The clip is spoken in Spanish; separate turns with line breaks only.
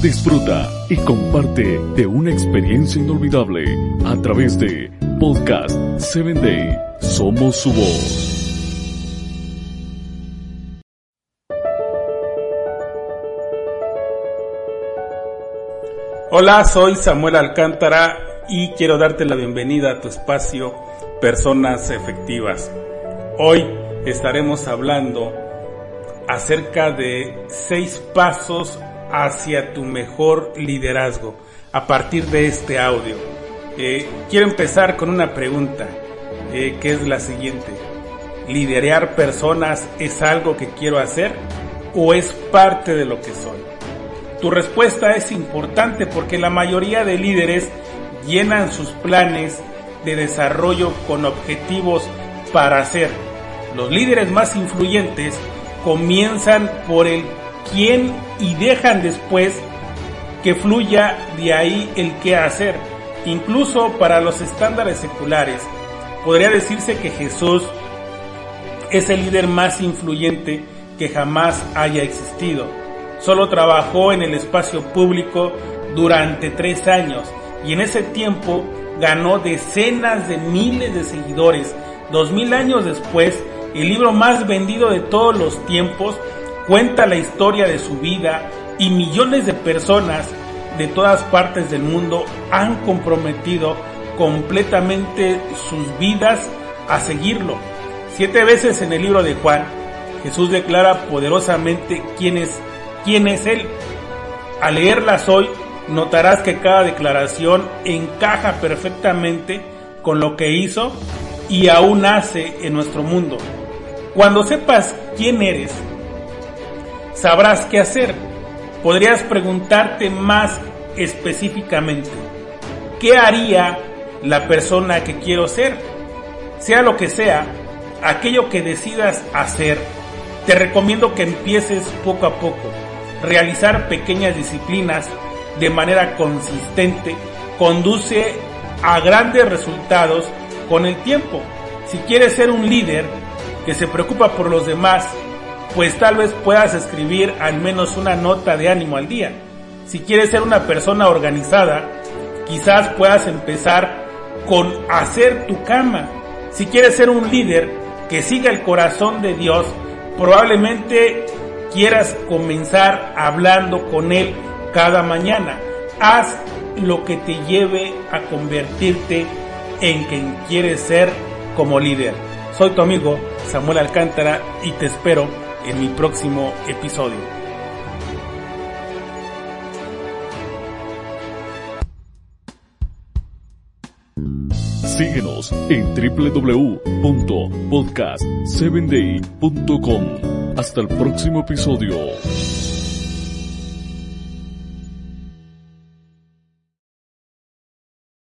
Disfruta y comparte de una experiencia inolvidable a través de Podcast 7 Day. Somos su voz.
Hola, soy Samuel Alcántara y quiero darte la bienvenida a tu espacio Personas Efectivas. Hoy estaremos hablando acerca de seis pasos hacia tu mejor liderazgo a partir de este audio. Eh, quiero empezar con una pregunta eh, que es la siguiente. ¿Liderear personas es algo que quiero hacer o es parte de lo que soy? Tu respuesta es importante porque la mayoría de líderes llenan sus planes de desarrollo con objetivos para hacer. Los líderes más influyentes comienzan por el quién y dejan después que fluya de ahí el qué hacer. Incluso para los estándares seculares, podría decirse que Jesús es el líder más influyente que jamás haya existido. Solo trabajó en el espacio público durante tres años y en ese tiempo ganó decenas de miles de seguidores. Dos mil años después, el libro más vendido de todos los tiempos cuenta la historia de su vida y millones de personas de todas partes del mundo han comprometido completamente sus vidas a seguirlo. Siete veces en el libro de Juan, Jesús declara poderosamente quién es, quién es Él. Al leerlas hoy, notarás que cada declaración encaja perfectamente con lo que hizo y aún hace en nuestro mundo. Cuando sepas quién eres, sabrás qué hacer. Podrías preguntarte más específicamente, ¿qué haría la persona que quiero ser? Sea lo que sea, aquello que decidas hacer, te recomiendo que empieces poco a poco. Realizar pequeñas disciplinas de manera consistente conduce a grandes resultados con el tiempo. Si quieres ser un líder que se preocupa por los demás, pues tal vez puedas escribir al menos una nota de ánimo al día. Si quieres ser una persona organizada, quizás puedas empezar con hacer tu cama. Si quieres ser un líder que siga el corazón de Dios, probablemente quieras comenzar hablando con Él cada mañana. Haz lo que te lleve a convertirte en quien quieres ser como líder. Soy tu amigo Samuel Alcántara y te espero en mi próximo episodio.
Síguenos en www.podcast7day.com. Hasta el próximo episodio.